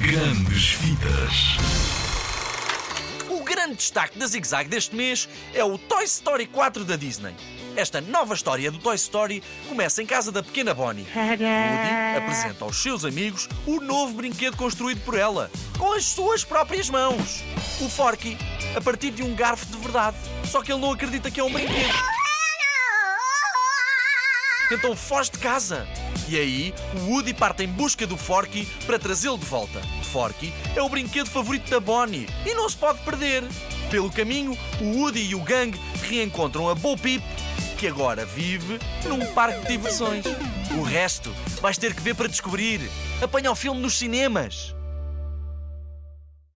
Grandes Vidas. O grande destaque da Zig Zag deste mês é o Toy Story 4 da Disney. Esta nova história do Toy Story começa em casa da pequena Bonnie. Woody apresenta aos seus amigos o novo brinquedo construído por ela, com as suas próprias mãos. O Forky, a partir de um garfo de verdade. Só que ele não acredita que é um brinquedo. Então foge de casa. E aí, o Woody parte em busca do Forky para trazê-lo de volta. Forky é o brinquedo favorito da Bonnie e não se pode perder. Pelo caminho, o Woody e o Gang reencontram a Bo Peep, que agora vive num parque de diversões. O resto vais ter que ver para descobrir. Apanha o filme nos cinemas.